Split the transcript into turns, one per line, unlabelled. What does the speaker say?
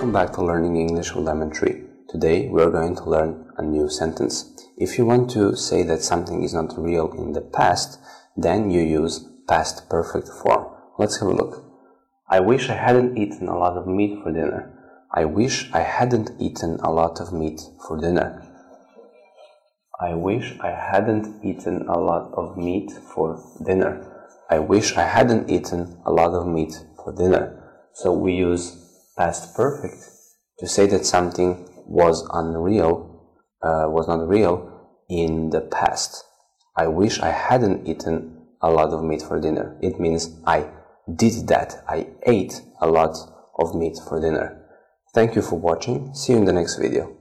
Welcome back to Learning English with Lemon Tree. Today we are going to learn a new sentence. If you want to say that something is not real in the past, then you use past perfect form. Let's have a look. I wish I hadn't eaten a lot of meat for dinner. I wish I hadn't eaten a lot of meat for dinner. I wish I hadn't eaten a lot of meat for dinner. I wish I hadn't eaten a lot of meat for dinner. So we use past perfect to say that something was unreal, uh, was not real in the past. I wish I hadn't eaten a lot of meat for dinner. It means I did that. I ate a lot of meat for dinner. Thank you for watching. See you in the next video.